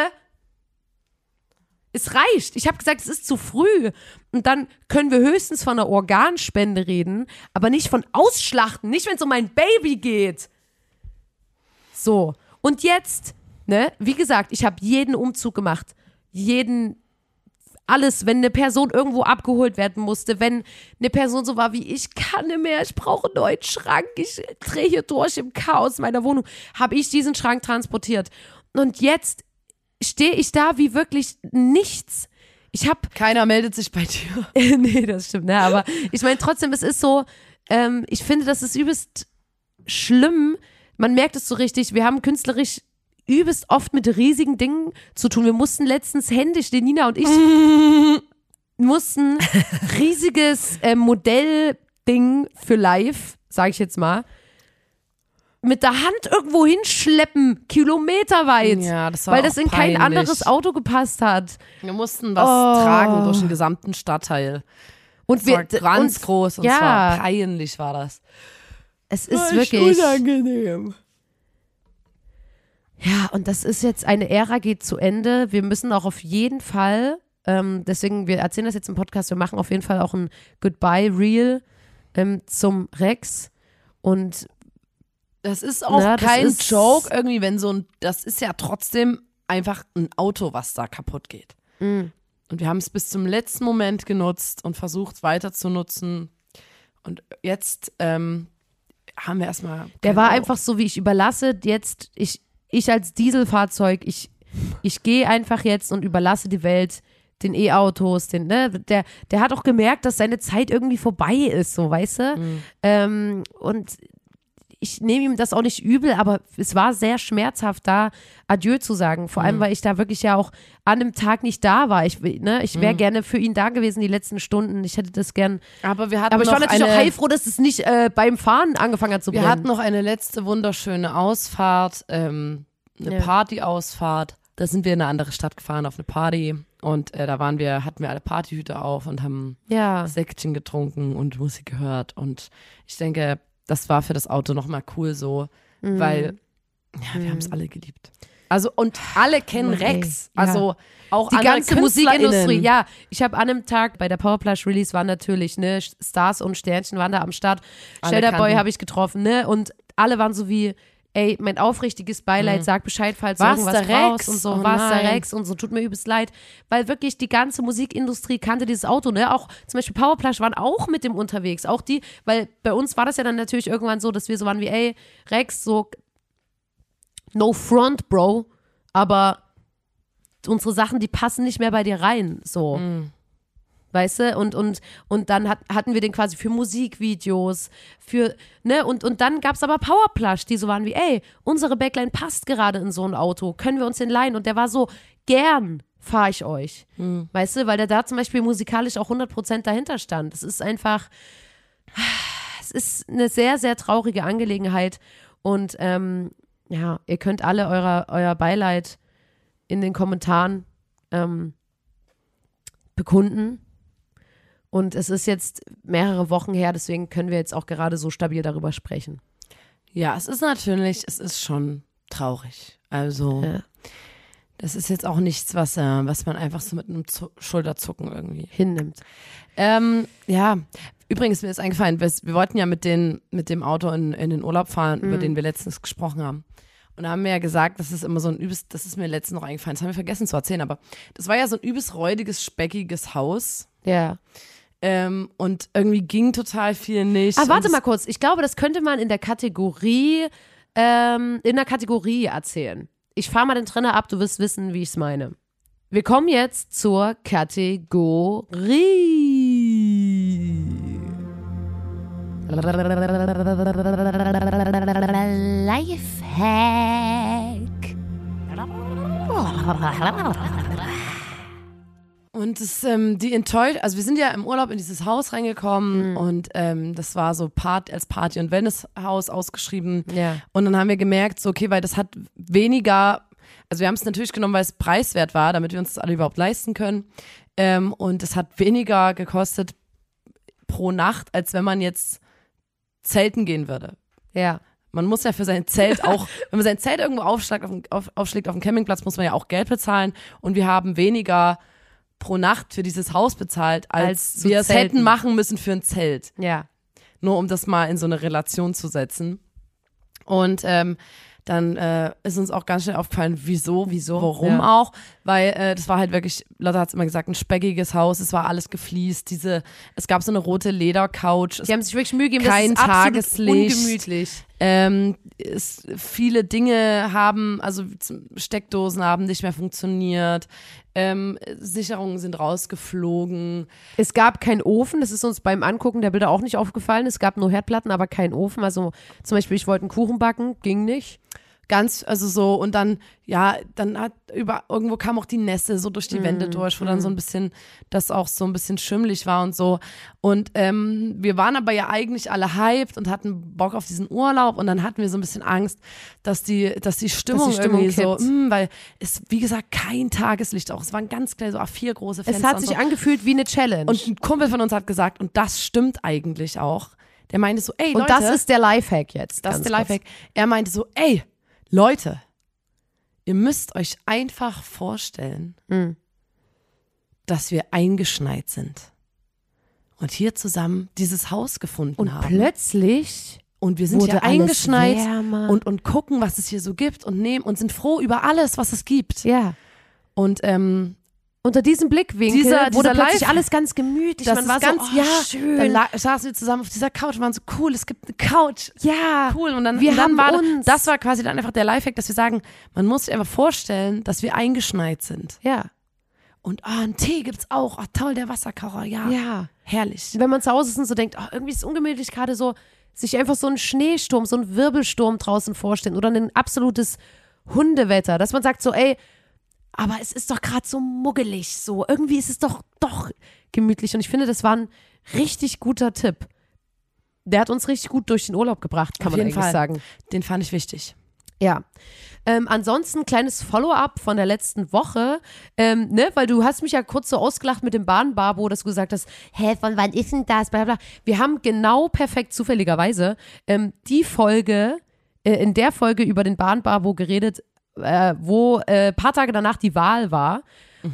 Es reicht. Ich habe gesagt, es ist zu früh. Und dann können wir höchstens von einer Organspende reden, aber nicht von Ausschlachten, nicht wenn es um mein Baby geht. So. Und jetzt, ne, wie gesagt, ich habe jeden Umzug gemacht. Jeden, alles, wenn eine Person irgendwo abgeholt werden musste, wenn eine Person so war wie ich kann nicht mehr, ich brauche einen neuen Schrank, ich drehe hier durch im Chaos meiner Wohnung, habe ich diesen Schrank transportiert. Und jetzt stehe ich da wie wirklich nichts. Ich habe Keiner meldet sich bei dir. nee, das stimmt, ne? Aber ich meine trotzdem, es ist so, ähm, ich finde, das ist übelst schlimm. Man merkt es so richtig. Wir haben künstlerisch übelst oft mit riesigen Dingen zu tun. Wir mussten letztens händisch, den Nina und ich mussten riesiges äh, Modellding für live, sage ich jetzt mal, mit der Hand irgendwo hinschleppen, kilometerweit. Ja, das war weil das in kein peinlich. anderes Auto gepasst hat. Wir mussten was Oh. tragen durch den gesamten Stadtteil. Und war wir ganz und, groß und ja. zwar peinlich war das. Es ist wirklich. unangenehm. Ja, und das ist jetzt eine Ära geht zu Ende. Wir müssen auch auf jeden Fall, ähm, deswegen, wir erzählen das jetzt im Podcast, wir machen auf jeden Fall auch ein Goodbye Reel ähm, zum Rex. Und Das ist auch Na, kein ist- Joke irgendwie, wenn so ein, das ist ja trotzdem einfach ein Auto, was da kaputt geht. mm, Und wir haben es bis zum letzten Moment genutzt und versucht weiter zu nutzen. Und jetzt ähm, haben wir erstmal. der war Auto. einfach so, wie ich überlasse jetzt, ich, ich als Dieselfahrzeug, ich, ich gehe einfach jetzt und überlasse die Welt den E-Autos, den, ne, der, der hat auch gemerkt, dass seine Zeit irgendwie vorbei ist, so, weißt du? Mhm. Ähm, und ich nehme ihm das auch nicht übel, aber es war sehr schmerzhaft, da Adieu zu sagen. Vor Mhm. allem, weil ich da wirklich ja auch an dem Tag nicht da war. Ich, ne, ich Mhm. wäre gerne für ihn da gewesen, die letzten Stunden. Ich hätte das gern. Aber wir hatten Aber ich war natürlich eine, auch heilfroh, dass es nicht äh, beim Fahren angefangen hat zu Wir brennen. hatten noch eine letzte wunderschöne Ausfahrt, ähm, eine Ja. Partyausfahrt. Da sind wir in eine andere Stadt gefahren auf eine Party und äh, da waren wir, hatten wir alle Partyhüte auf und haben ja. Säckchen getrunken und Musik gehört. Und ich denke, das war für das Auto nochmal cool so, Mhm. weil ja, wir haben es alle geliebt. Also und alle kennen Mann, ey. Rex. Ja. Also auch die ganze Musikindustrie, ja. Ich habe an einem Tag bei der Powerplush Release waren natürlich, ne, Stars und Sternchen waren da am Start. Alle Shadow Boy habe ich getroffen, ne, und alle waren so wie, ey, mein aufrichtiges Beileid, sag Bescheid, falls Mhm. Was, irgendwas der Rex? und so, Oh was der nein. Rex und so, tut mir übelst leid, weil wirklich die ganze Musikindustrie kannte dieses Auto, ne, auch zum Beispiel Powerplush waren auch mit dem unterwegs, auch die, weil bei uns war das ja dann natürlich irgendwann so, dass wir so waren wie, ey, Rex, so, no front, Bro, aber unsere Sachen, die passen nicht mehr bei dir rein, so. Mhm. Weißt du? Und, und, und dann hat, hatten wir den quasi für Musikvideos, für, ne? Und, und dann gab es aber Powerplush, die so waren wie, ey, unsere Backline passt gerade in so ein Auto, können wir uns den leihen? Und der war so, gern fahre ich euch. Weißt du? Weil der da zum Beispiel musikalisch auch 100% dahinter stand. Das ist einfach, es ist eine sehr, sehr traurige Angelegenheit. Und ähm, ja, ihr könnt alle euer, euer Beileid in den Kommentaren ähm, bekunden. Und es ist jetzt mehrere Wochen her, deswegen können wir jetzt auch gerade so stabil darüber sprechen. Ja, es ist natürlich, es ist schon traurig. Also, Ja. das ist jetzt auch nichts, was, äh, was man einfach so mit einem Zu Schulterzucken irgendwie. Hinnimmt. Ähm, ja, übrigens, mir ist eingefallen, wir, wir wollten ja mit, den, mit dem Auto in, in den Urlaub fahren, über den wir letztens gesprochen haben. Und da haben wir ja gesagt, das ist immer so ein übelst, das ist mir letztens noch eingefallen, das haben wir vergessen zu erzählen, aber das war ja so ein übelst räudiges, speckiges Haus. Ja. Ähm, und irgendwie ging total viel nicht. Ah, warte mal kurz. Ich glaube, das könnte man in der Kategorie, ähm, in der Kategorie erzählen. Ich fahre mal den Trenner ab, du wirst wissen, wie ich es meine. Wir kommen jetzt zur Kategorie. Lifehack. Und das, ähm, die enttäuscht, also wir sind ja im Urlaub in dieses Haus Mhm. reingekommen und ähm, das war so Part, als Party- und Wellnesshaus ausgeschrieben. Ja. Und dann haben wir gemerkt, so, okay, weil das hat weniger, also wir haben es natürlich genommen, weil es preiswert war, damit wir uns das alle überhaupt leisten können. Ähm, und es hat weniger gekostet pro Nacht, als wenn man jetzt zelten gehen würde. Ja. Man muss ja für sein Zelt auch, wenn man sein Zelt irgendwo aufschlägt auf, auf, aufschlägt auf dem Campingplatz, muss man ja auch Geld bezahlen. Und wir haben weniger pro Nacht für dieses Haus bezahlt, als, Als wir es hätten machen müssen für ein Zelt. Ja. Nur um das mal in so eine Relation zu setzen. Und ähm, dann äh, ist uns auch ganz schnell aufgefallen, wieso, wieso, warum Ja. auch, weil äh, das war halt wirklich, Lotte hat es immer gesagt, ein speckiges Haus, es war alles gefliest, diese, es gab so eine rote Ledercouch, Die haben sich wirklich Mühe gegeben, Kein das ist Tageslicht. ungemütlich. Ähm, es, viele Dinge haben, also Steckdosen haben nicht mehr funktioniert, ähm, Sicherungen sind rausgeflogen. Es gab keinen Ofen, das ist uns beim Angucken der Bilder auch nicht aufgefallen. Es gab nur Herdplatten, aber keinen Ofen. Also zum Beispiel, ich wollte einen Kuchen backen, ging nicht. Ganz, also so, und dann, ja, dann hat über, irgendwo kam auch die Nässe so durch die Wände durch, wo dann so ein bisschen, das auch so ein bisschen schimmlig war und so. Und ähm, wir waren aber ja eigentlich alle hyped und hatten Bock auf diesen Urlaub und dann hatten wir so ein bisschen Angst, dass die, dass die Stimmung, Stimmung irgendwie so, kippt. mh, weil es, wie gesagt, kein Tageslicht auch. Es waren ganz kleine, so vier große Fenster. Es hat sich so. angefühlt wie eine Challenge. Und ein Kumpel von uns hat gesagt, und das stimmt eigentlich auch. Der meinte so, ey, Leute, Und das ist der Lifehack jetzt. das ist der kurz. Lifehack. Er meinte so, ey, Leute, ihr müsst euch einfach vorstellen, Mhm. dass wir eingeschneit sind und hier zusammen dieses Haus gefunden Und haben. plötzlich Und wir sind hier eingeschneit wärmer. und, und gucken, was es hier so gibt und nehmen und sind froh über alles, was es gibt. ja. Und ähm, Unter diesem Blickwinkel Dieser- wurde dieser plötzlich Life- alles ganz gemütlich. das Man war ganz, so, oh, ja, schön. dann la- saßen wir zusammen auf dieser Couch und waren so cool, es gibt eine Couch. ja, Cool. Und dann, Wir und dann haben war uns. das war quasi dann einfach der Lifehack, dass wir sagen, man muss sich einfach vorstellen, dass wir eingeschneit sind. ja, Und ah, einen Tee gibt's auch. Ach toll, der Wasserkocher, ja. ja. Herrlich. Wenn man zu Hause ist und so denkt, oh, irgendwie ist es ungemütlich gerade so, sich einfach so einen Schneesturm, so einen Wirbelsturm draußen vorstellen oder ein absolutes Hundewetter, dass man sagt so, ey, aber es ist doch gerade so muggelig, so irgendwie ist es doch doch gemütlich und ich finde, das war ein richtig guter Tipp. Der hat uns richtig gut durch den Urlaub gebracht, kann Auf man eigentlich Fall. sagen. Den fand ich wichtig. Ja. Ähm, ansonsten kleines Follow-up von der letzten Woche, ähm, ne, weil du hast mich ja kurz so ausgelacht mit dem Bahnbabo, dass du gesagt hast, hä, von wann ist denn das, bla bla. Wir haben genau perfekt zufälligerweise ähm, die Folge, äh, in der Folge über den Bahnbabo geredet, äh, wo äh, paar Tage danach die Wahl war.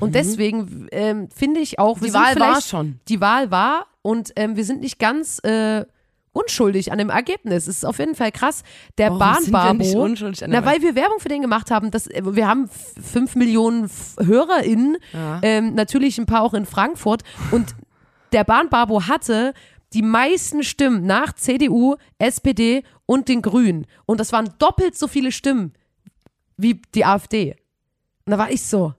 Und deswegen ähm, finde ich auch, Mhm. Die Wahl war schon. Die Wahl war und ähm, wir sind nicht ganz äh, unschuldig an dem Ergebnis. Es ist auf jeden Fall krass. Der Warum sind wir Bahnbarbo. unschuldig an dem Na, weil wir Werbung für den gemacht haben. Das, wir haben fünf Millionen HörerInnen, Ja. ähm, natürlich ein paar auch in Frankfurt. Und der Bahnbarbo hatte die meisten Stimmen nach CDU, SPD und den Grünen. Und das waren doppelt so viele Stimmen wie die AfD. Und da war ich so,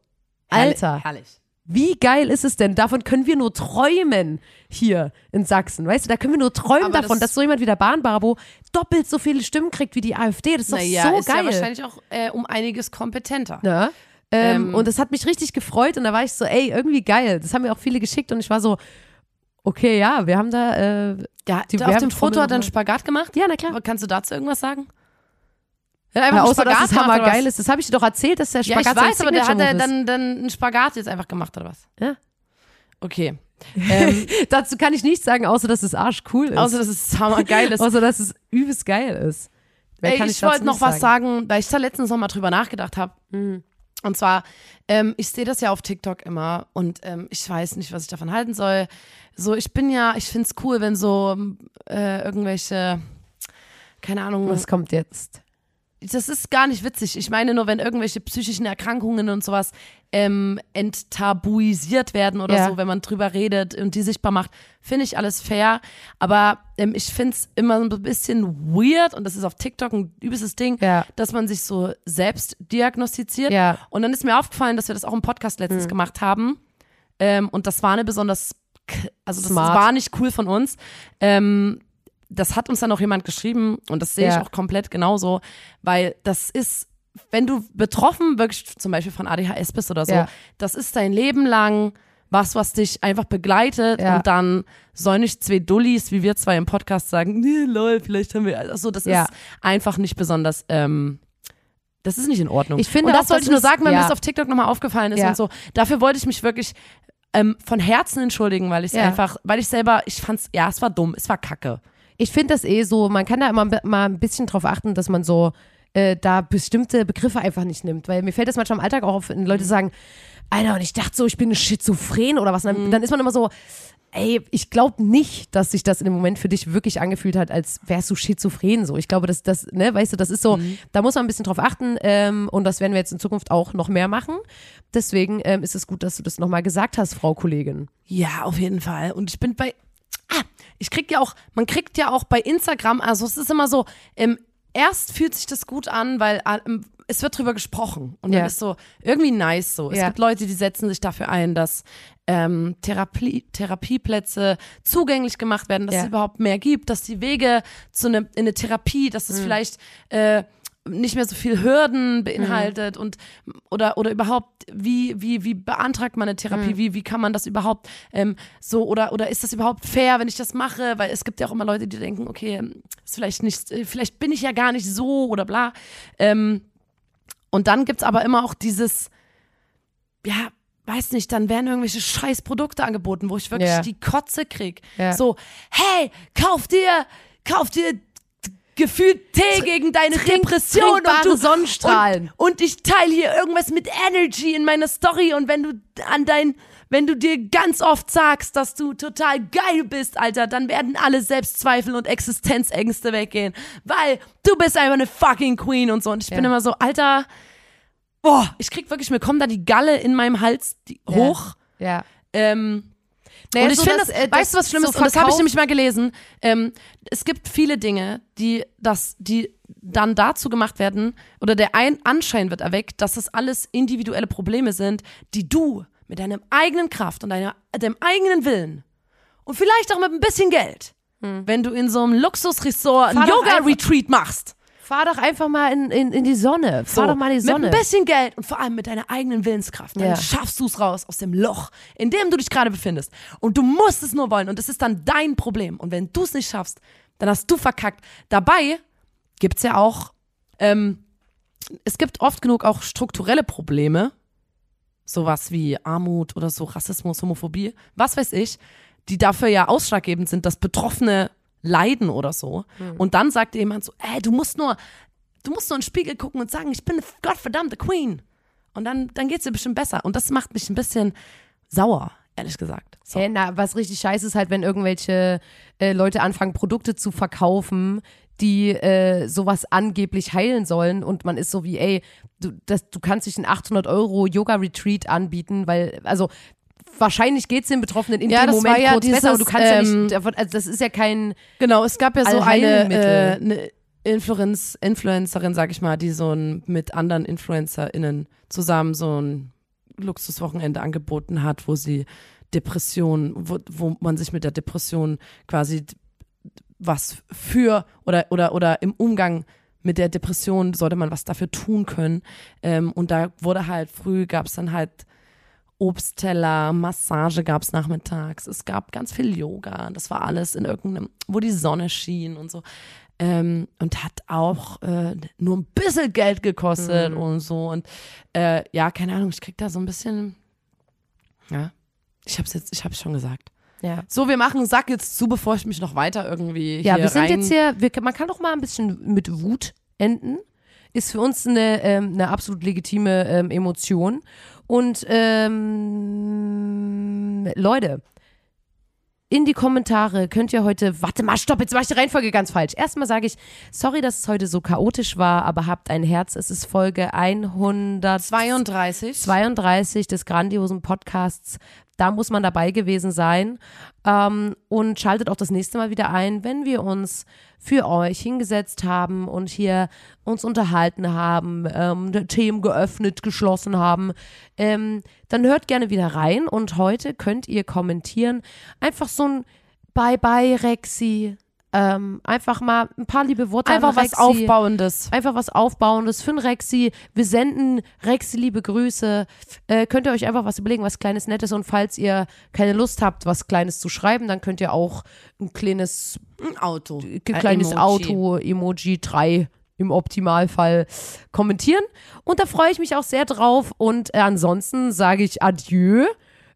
Alter, Herrlich. wie geil ist es denn? Davon können wir nur träumen hier in Sachsen. Weißt du, da können wir nur träumen Aber davon, das- dass so jemand wie der Bahnbarbo doppelt so viele Stimmen kriegt wie die AfD. Das ist doch Naja, so ist geil. ja wahrscheinlich auch äh, um einiges kompetenter. Ne? Ähm, Ähm, und das hat mich richtig gefreut und da war ich so, ey, irgendwie geil. Das haben mir auch viele geschickt und ich war so, okay, ja, wir haben da, äh, Ja, Die auf dem Foto hat er einen. Spagat gemacht. ja, na klar. Aber kannst du dazu irgendwas sagen? Er hat Ja, einfach außer, einen dass Spagat es hammergeil ist. Das habe ich dir doch erzählt, dass der Ja, Spagat ich weiß, aber der hat er dann, dann einen Spagat jetzt einfach gemacht, oder was? Ja. Okay. Ähm, Dazu kann ich nichts sagen, außer dass es arsch cool ist. außer, dass es hammergeil ist. außer dass es übelst geil ist. Mehr Ey, ich dazu wollte noch was sagen, weil ich da letztens noch mal drüber nachgedacht habe. Mhm. Und zwar, ähm, ich sehe das ja auf TikTok immer und ähm, ich weiß nicht, was ich davon halten soll. So, ich bin ja, ich finde es cool, wenn so äh, irgendwelche, keine Ahnung, Was kommt jetzt? Das ist gar nicht witzig. Ich meine nur, wenn irgendwelche psychischen Erkrankungen und sowas ähm, enttabuisiert werden oder Ja. so, wenn man drüber redet und die sichtbar macht, finde ich alles fair. Aber ähm, ich finde es immer so ein bisschen weird und das ist auf TikTok ein übelstes Ding, Ja. dass man sich so selbst diagnostiziert. Ja. Und dann ist mir aufgefallen, dass wir das auch im Podcast letztens gemacht haben. Ähm, und das war eine besonders, also das Smart. war nicht cool von uns. Ähm, das hat uns dann auch jemand geschrieben und das sehe ich Ja. auch komplett genauso, weil das ist, wenn du betroffen wirklich zum Beispiel von ADHS bist oder so, Ja. das ist dein Leben lang was, was dich einfach begleitet Ja. und dann soll nicht zwei Dullis, wie wir zwei im Podcast sagen, nee, lol, vielleicht haben wir, also das ist einfach nicht besonders, ähm, das ist nicht in Ordnung. Ich finde und das auch, wollte das ich nur sagen, weil mir das auf TikTok nochmal aufgefallen ist und so. Dafür wollte ich mich wirklich ähm, von Herzen entschuldigen, weil ich es einfach, weil ich selber, ich fand's, ja, es war dumm, es war kacke. Ich finde das eh so, man kann da immer mal ein bisschen drauf achten, dass man so äh, da bestimmte Begriffe einfach nicht nimmt. Weil mir fällt das manchmal im Alltag auch auf, wenn Leute sagen, Alter, und ich dachte so, ich bin schizophren oder was. Dann, dann ist man immer so, ey, ich glaube nicht, dass sich das in dem Moment für dich wirklich angefühlt hat, als wärst du schizophren so. Ich glaube, dass das, ne, weißt du, das ist so, da muss man ein bisschen drauf achten ähm, und das werden wir jetzt in Zukunft auch noch mehr machen. Deswegen ähm, ist es gut, dass du das nochmal gesagt hast, Frau Kollegin. Ja, auf jeden Fall. Und ich bin bei, ich krieg ja auch, man kriegt ja auch bei Instagram, also es ist immer so, ähm, erst fühlt sich das gut an, weil ähm, es wird drüber gesprochen und Ja. dann ist so irgendwie nice so. Es Ja. gibt Leute, die setzen sich dafür ein, dass ähm, Therapie, Therapieplätze zugänglich gemacht werden, dass Ja. es überhaupt mehr gibt, dass die Wege zu ne, in eine Therapie, dass Mhm. es vielleicht äh, nicht mehr so viel Hürden beinhaltet Mhm. und oder oder überhaupt wie wie wie beantragt man eine Therapie Mhm. wie wie kann man das überhaupt ähm, so oder oder ist das überhaupt fair wenn ich das mache weil es gibt ja auch immer Leute die denken okay ist vielleicht nicht äh, vielleicht bin ich ja gar nicht so oder bla ähm, und dann gibt's aber immer auch dieses ja weiß nicht dann werden irgendwelche scheiß Produkte angeboten wo ich wirklich Ja. die Kotze krieg Ja. so hey kauf dir kauf dir gefühlt Tee gegen deine Depression und du Sonnenstrahlen. und, und ich teile hier irgendwas mit Energy in meiner Story und wenn du an dein wenn du dir ganz oft sagst, dass du total geil bist, Alter, dann werden alle Selbstzweifel und Existenzängste weggehen, weil du bist einfach eine fucking Queen und so. Und ich bin Ja. immer so, Alter, boah, ich krieg wirklich, mir kommt da die Galle in meinem Hals die, hoch. Ja. Ähm, Naja, und ich so, finde, dass, das, äh, weißt du, was das schlimm so ist? Und das habe ich nämlich mal gelesen. Ähm, es gibt viele Dinge, die, das, die dann dazu gemacht werden, oder der ein Anschein wird erweckt, dass das alles individuelle Probleme sind, die du mit deinem eigenen Kraft und deiner, deinem eigenen Willen und vielleicht auch mit ein bisschen Geld, wenn du in so einem Luxusresort ein Hm. Yoga-Retreat machst, Fahr doch einfach mal in, in, in die Sonne. Fahr so, doch mal in die Sonne. Mit ein bisschen Geld und vor allem mit deiner eigenen Willenskraft. Dann Ja. schaffst du es raus aus dem Loch, in dem du dich gerade befindest. Und du musst es nur wollen. Und es ist dann dein Problem. Und wenn du es nicht schaffst, dann hast du verkackt. Dabei gibt's ja auch, ähm, es gibt oft genug auch strukturelle Probleme. Sowas wie Armut oder so, Rassismus, Homophobie, was weiß ich, die dafür ja ausschlaggebend sind, dass Betroffene leiden oder so. Und dann sagt jemand so, ey, du musst nur du musst nur in den Spiegel gucken und sagen, ich bin eine gottverdammte Queen. Und dann, dann geht es dir bestimmt besser. Und das macht mich ein bisschen sauer, ehrlich gesagt. So. Hey, na, was richtig scheiße ist halt, wenn irgendwelche äh, Leute anfangen, Produkte zu verkaufen, die äh, sowas angeblich heilen sollen und man ist so wie, ey, du, das, du kannst dich einen 800 Euro Yoga-Retreat anbieten, weil, also wahrscheinlich geht es den Betroffenen in Ja, dem Moment ja kurz besser, aber du dieses, kannst ja ähm, nicht, davon, also das ist ja kein, Genau, es gab ja so eine, äh, eine Influenz, Influencerin, sag ich mal, die so ein, mit anderen InfluencerInnen zusammen so ein Luxuswochenende angeboten hat, wo sie Depression, wo, wo man sich mit der Depression quasi was für oder, oder, oder im Umgang mit der Depression sollte man was dafür tun können. Ähm, und da wurde halt früh, gab es dann halt Obstteller, Massage gab es nachmittags, es gab ganz viel Yoga, das war alles in irgendeinem, wo die Sonne schien und so. Ähm, und hat auch äh, nur ein bisschen Geld gekostet Mhm. und so. Und äh, ja, keine Ahnung, ich krieg da so ein bisschen. Ja, ich hab's jetzt, ich hab's schon gesagt. ja. So, wir machen Sack jetzt zu, bevor ich mich noch weiter irgendwie. Ja, wir sind jetzt hier, wir, man kann doch mal ein bisschen mit Wut enden. Ist für uns eine, ähm, eine absolut legitime ähm, Emotion. Und ähm, Leute, in die Kommentare könnt ihr heute, warte mal, stopp, jetzt mache ich die Reihenfolge ganz falsch. Erstmal sage ich, sorry, dass es heute so chaotisch war, aber habt ein Herz. Es ist Folge 132 32. des grandiosen Podcasts. Da muss man dabei gewesen sein. Ähm, und schaltet auch das nächste Mal wieder ein, wenn wir uns für euch hingesetzt haben und hier uns unterhalten haben, ähm, Themen geöffnet, geschlossen haben. Ähm, dann hört gerne wieder rein und heute könnt ihr kommentieren. Einfach so ein Bye-bye, Rexi. Ähm, einfach mal ein paar liebe Worte Einfach was. Aufbauendes. Einfach was Aufbauendes für einen Rexi. Wir senden Rexi liebe Grüße. Äh, könnt ihr euch einfach was überlegen, was Kleines, Nettes. Und falls ihr keine Lust habt, was Kleines zu schreiben, dann könnt ihr auch ein kleines, Ein Auto. ein kleines Emoji. Auto, Emoji 3 im Optimalfall kommentieren. Und da freue ich mich auch sehr drauf. Und äh, ansonsten sage ich Adieu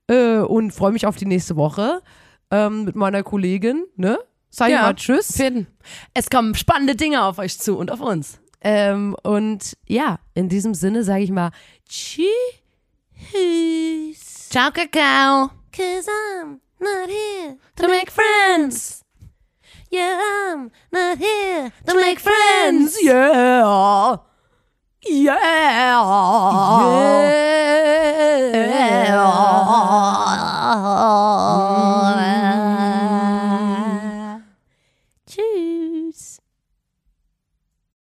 äh, und freue mich auf die nächste Woche ähm, mit meiner Kollegin. Ne? Sag ich Ja. mal Tschüss. Finn. Es kommen spannende Dinge auf euch zu und auf uns. Ähm, und ja, in diesem Sinne sage ich mal Tschüss. Ciao, Kakao. Cause I'm not here To make friends. Yeah, I'm not here To make friends. Yeah. Yeah. Yeah. Yeah.